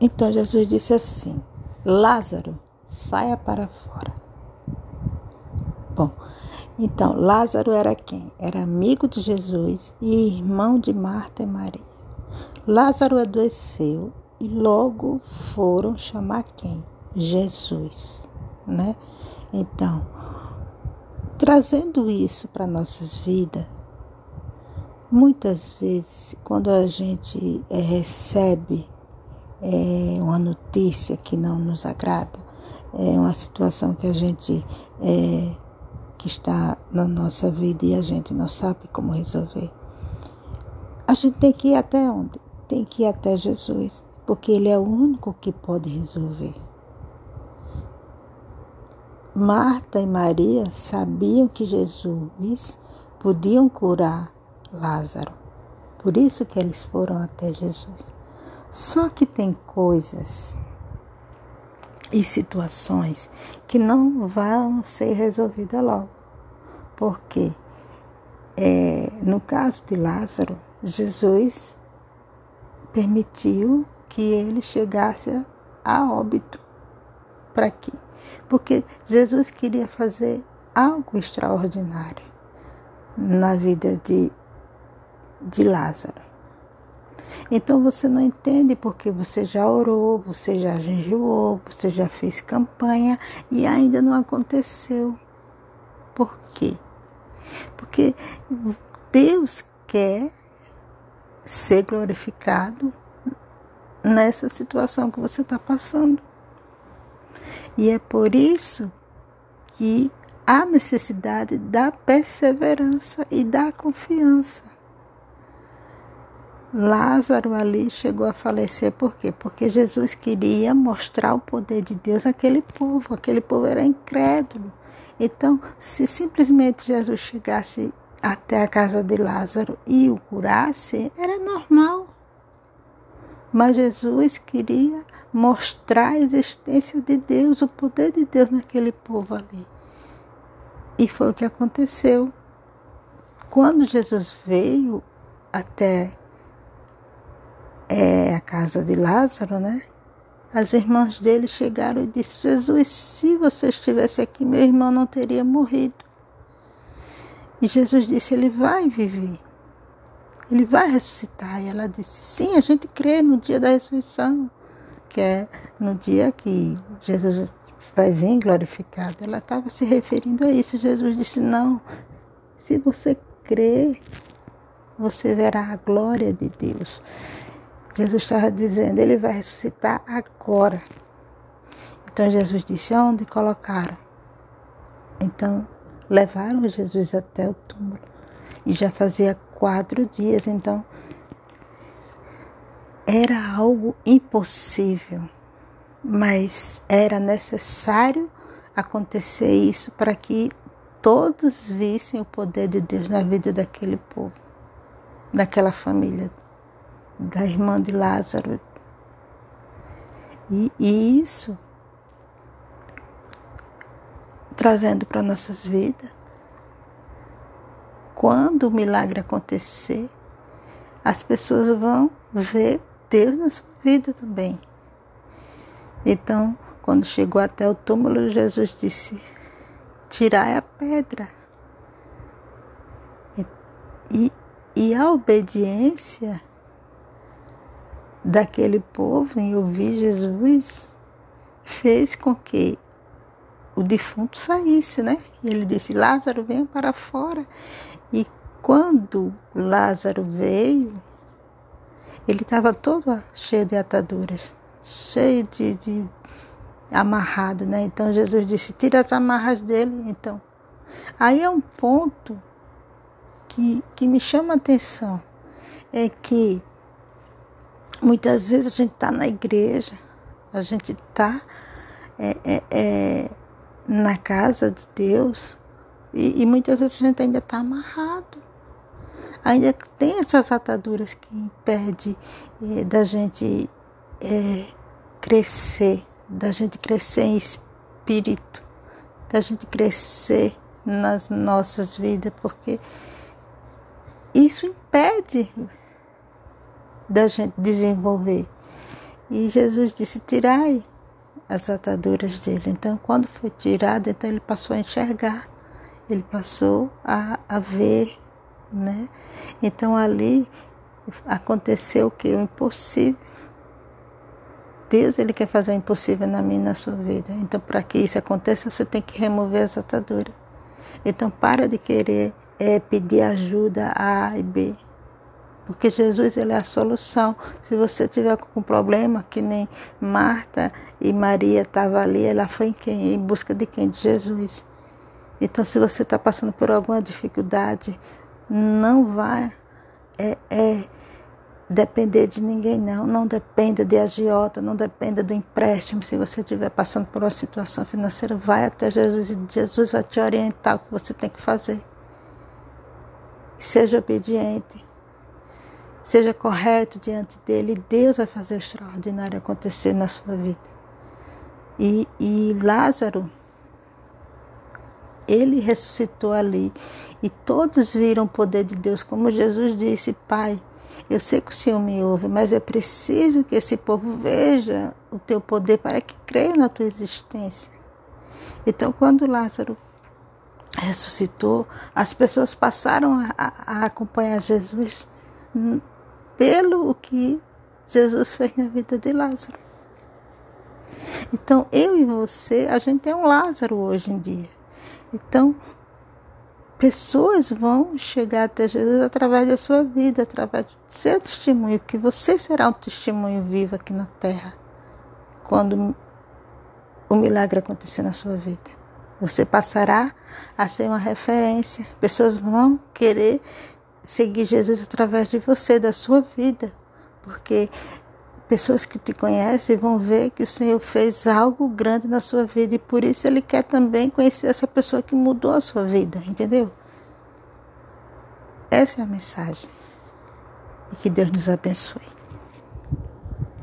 Então Jesus disse assim: Lázaro, saia para fora. Bom, então Lázaro era quem? Era amigo de Jesus e irmão de Marta e Maria. Lázaro adoeceu e logo foram chamar quem? Jesus, né? Então, trazendo isso para nossas vidas, muitas vezes quando a gente é, recebe é, uma notícia que não nos agrada, é uma situação que a gente é, que está na nossa vida e a gente não sabe como resolver. A gente tem que ir até onde? Tem que ir até Jesus, porque Ele é o único que pode resolver. Marta e Maria sabiam que Jesus podiam curar Lázaro. Por isso que eles foram até Jesus. Só que tem coisas e situações que não vão ser resolvidas logo. Porque é, no caso de Lázaro, Jesus permitiu que ele chegasse a óbito. Para quê? Porque Jesus queria fazer algo extraordinário na vida de, de Lázaro. Então você não entende porque você já orou, você já jejuou, você já fez campanha e ainda não aconteceu. Por quê? Porque Deus quer ser glorificado nessa situação que você está passando. E é por isso que há necessidade da perseverança e da confiança. Lázaro ali chegou a falecer por quê? Porque Jesus queria mostrar o poder de Deus àquele povo, aquele povo era incrédulo. Então, se simplesmente Jesus chegasse até a casa de Lázaro e o curasse, era normal. Mas Jesus queria mostrar a existência de Deus, o poder de Deus naquele povo ali. E foi o que aconteceu. Quando Jesus veio até é, a casa de Lázaro, né? As irmãs dele chegaram e disse: Jesus, se você estivesse aqui, meu irmão não teria morrido. E Jesus disse: Ele vai viver. Ele vai ressuscitar. E ela disse: Sim, a gente crê no dia da ressurreição, que é no dia que Jesus vai vir glorificado. Ela estava se referindo a isso. Jesus disse: Não, se você crer, você verá a glória de Deus. Jesus estava dizendo, ele vai ressuscitar agora. Então Jesus disse, aonde colocaram? Então levaram Jesus até o túmulo. E já fazia quatro dias, então era algo impossível, mas era necessário acontecer isso para que todos vissem o poder de Deus na vida daquele povo, daquela família da irmã de Lázaro. E, e isso trazendo para nossas vidas. Quando o milagre acontecer, as pessoas vão ver Deus na sua vida também. Então, quando chegou até o túmulo, Jesus disse: Tirai a pedra. E, e, e a obediência daquele povo em ouvir Jesus fez com que o defunto saísse, né? Ele disse: Lázaro, venha para fora. E quando Lázaro veio, ele estava todo cheio de ataduras, cheio de, de amarrado, né? Então Jesus disse: tira as amarras dele. Então, aí é um ponto que, que me chama a atenção, é que Muitas vezes a gente está na igreja, a gente está é, é, é, na casa de Deus e, e, muitas vezes a gente ainda está amarrado. Ainda tem essas ataduras que impedem é, da gente é, crescer, da gente crescer em espírito, da gente crescer nas nossas vidas, porque isso impede da gente desenvolver. E Jesus disse: Tirai as ataduras dele. Então, quando foi tirado, então ele passou a enxergar, ele passou a, a ver, né? Então ali aconteceu o que? O impossível. Deus ele quer fazer o impossível na minha e na sua vida. Então, para que isso aconteça, você tem que remover as ataduras. Então, para de querer é, pedir ajuda a e B. Porque Jesus ele é a solução. Se você tiver com um problema, que nem Marta e Maria estavam ali, ela foi em quem? Em busca de quem? De Jesus. Então, se você está passando por alguma dificuldade, não vá é, é, depender de ninguém, não. Não dependa de agiota, não dependa do empréstimo. Se você estiver passando por uma situação financeira, vai até Jesus e Jesus vai te orientar o que você tem que fazer. Seja obediente. Seja correto diante dele, Deus vai fazer o extraordinário acontecer na sua vida. E, e Lázaro, ele ressuscitou ali e todos viram o poder de Deus, como Jesus disse: Pai, eu sei que o Senhor me ouve, mas é preciso que esse povo veja o teu poder para que creia na tua existência. Então, quando Lázaro ressuscitou, as pessoas passaram a, a acompanhar Jesus pelo que Jesus fez na vida de Lázaro. Então, eu e você, a gente é um Lázaro hoje em dia. Então, pessoas vão chegar até Jesus através da sua vida, através do seu testemunho, porque você será um testemunho vivo aqui na terra quando o milagre acontecer na sua vida. Você passará a ser uma referência. Pessoas vão querer seguir Jesus através de você, da sua vida, porque pessoas que te conhecem vão ver que o Senhor fez algo grande na sua vida e por isso Ele quer também conhecer essa pessoa que mudou a sua vida, entendeu? Essa é a mensagem. E que Deus nos abençoe.